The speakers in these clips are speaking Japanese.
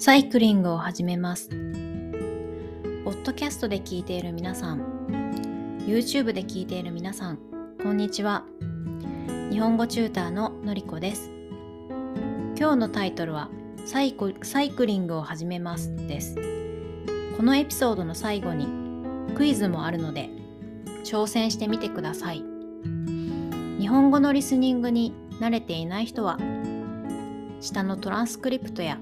サイクリングを始めます。ポッドキャストで聞いている皆さん、YouTube で聞いている皆さん、こんにちは。日本語チューターののりこです。今日のタイトルはサイサイクリングを始めますです。このエピソードの最後にクイズもあるので挑戦してみてください。日本語のリスニングに慣れていない人は下のトランスクリプトや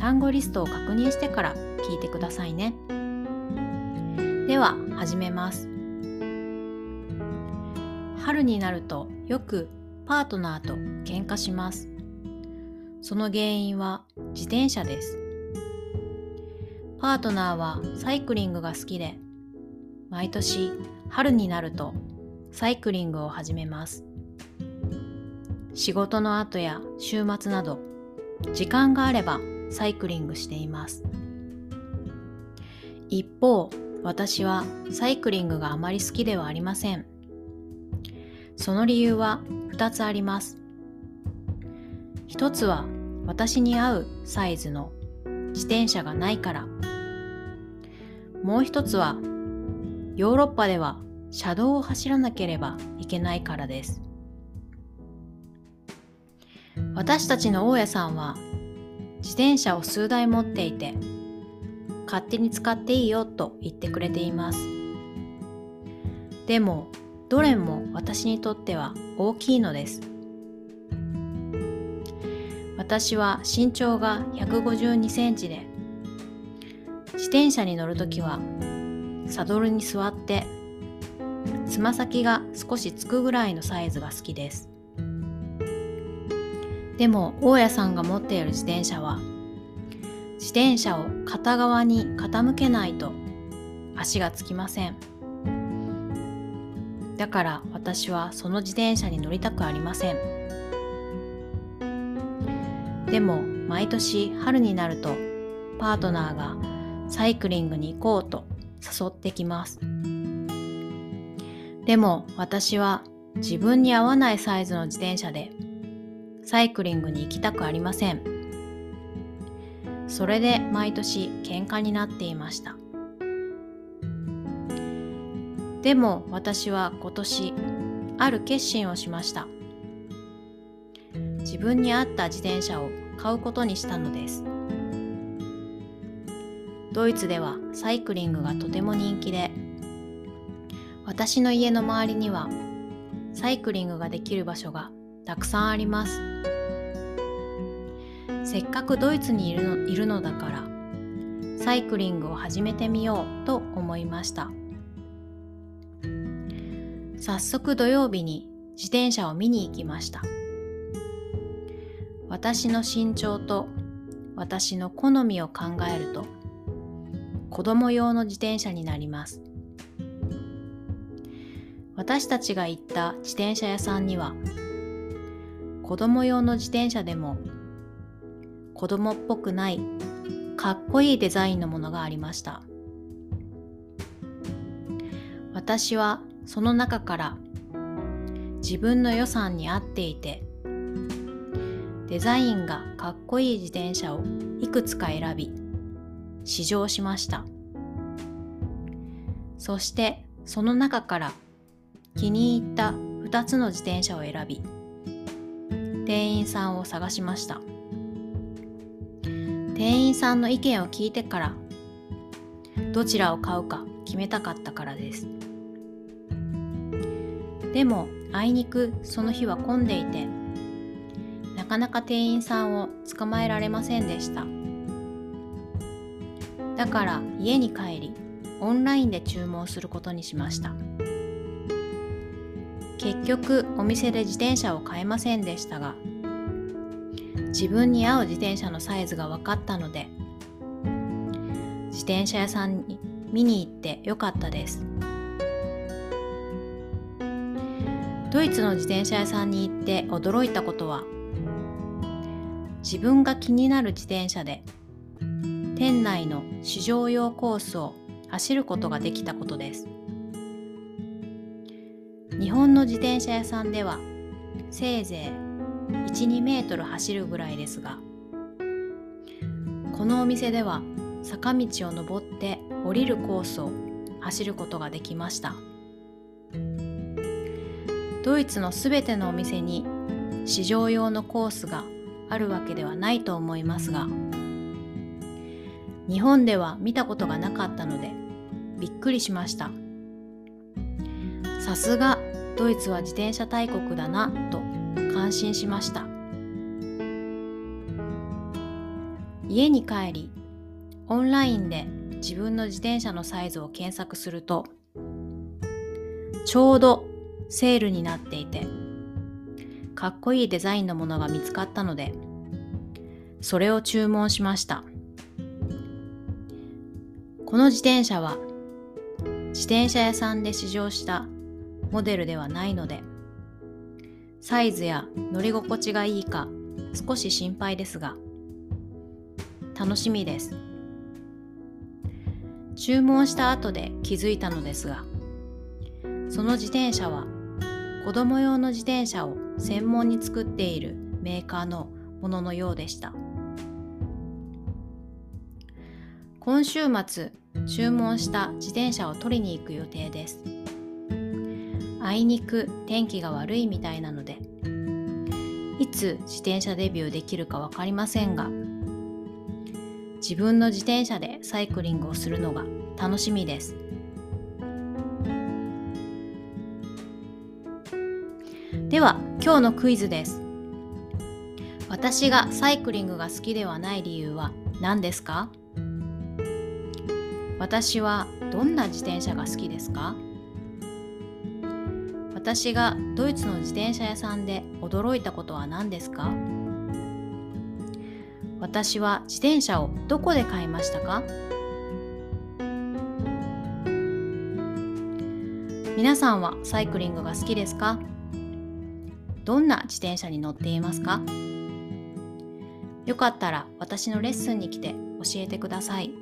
単語リストを確認してから聞いてくださいね。では始めます。春になるとよくパートナーと喧嘩します。その原因は自転車です。パートナーはサイクリングが好きで、毎年春になるとサイクリングを始めます。仕事の後や週末など時間があればサイクリングしています。一方私はサイクリングがあまり好きではありません。その理由は2つあります。1つは私に合うサイズの自転車がないから。もう一つはヨーロッパでは車道を走らなければいけないからです。私たちの大家さんは自転車を数台持っていて勝手に使っていいよと言ってくれています。でもどれも私にとっては大きいのです。私は身長が152センチで自転車に乗るときはサドルに座ってつま先が少しつくぐらいのサイズが好きです。でも大家さんが持っている自転車は自転車を片側に傾けないと足がつきません。だから私はその自転車に乗りたくありません。でも毎年春になるとパートナーがサイクリングに行こうと誘ってきます。でも私は自分に合わないサイズの自転車でサイクリングに行きたくありません。それで毎年喧嘩になっていました。でも私は今年ある決心をしました。自分に合った自転車を買うことにしたのです。ドイツではサイクリングがとても人気で私の家の周りにはサイクリングができる場所がたくさんありますせっかくドイツにいるのいるのだからサイクリングを始めてみようと思いました。早速土曜日に自転車を見に行きました。私の身長と私の好みを考えると子供用の自転車になります。私たちが行った自転車屋さんには子供用の自転車でも子供っぽくないかっこいいデザインのものがありました。私はその中から自分の予算に合っていてデザインがかっこいい自転車をいくつか選び試乗しました。そしてその中から気に入った2つの自転車を選び店員さんを探しました。店員さんの意見を聞いてからどちらを買うか決めたかったからです。でもあいにくその日は混んでいてなかなか店員さんを捕まえられませんでした。だから家に帰りオンラインで注文することにしました。結局お店で自転車を買えませんでしたが自分に合う自転車のサイズが分かったので自転車屋さんに見に行ってよかったです。ドイツの自転車屋さんに行って驚いたことは自分が気になる自転車で店内の試乗用コースを走ることができたことです。日本の自転車屋さんではせいぜい12メートル走るぐらいですがこのお店では坂道を登って降りるコースを走ることができました。ドイツのすべてのお店に試乗用のコースがあるわけではないと思いますが日本では見たことがなかったのでびっくりしました。さすがドイツは自転車大国だなと感心しました。家に帰りオンラインで自分の自転車のサイズを検索するとちょうどセールになっていてかっこいいデザインのものが見つかったのでそれを注文しました。この自転車は自転車屋さんで試乗したモデルではないのでサイズや乗り心地がいいか少し心配ですが楽しみです。注文した後で気づいたのですがその自転車は子供用の自転車を専門に作っているメーカーのもののようでした。今週末注文した自転車を取りに行く予定です。あいにく天気が悪いみたいなので。いつ自転車デビューできるか分かりませんが。自分の自転車でサイクリングをするのが楽しみです。では今日のクイズです。私がサイクリングが好きではない理由は何ですか？私はどんな自転車が好きですか？私がドイツの自転車屋さんで驚いたことは何ですか？私は自転車をどこで買いましたか？皆さんはサイクリングが好きですか？どんな自転車に乗っていますか？よかったら私のレッスンに来て教えてください。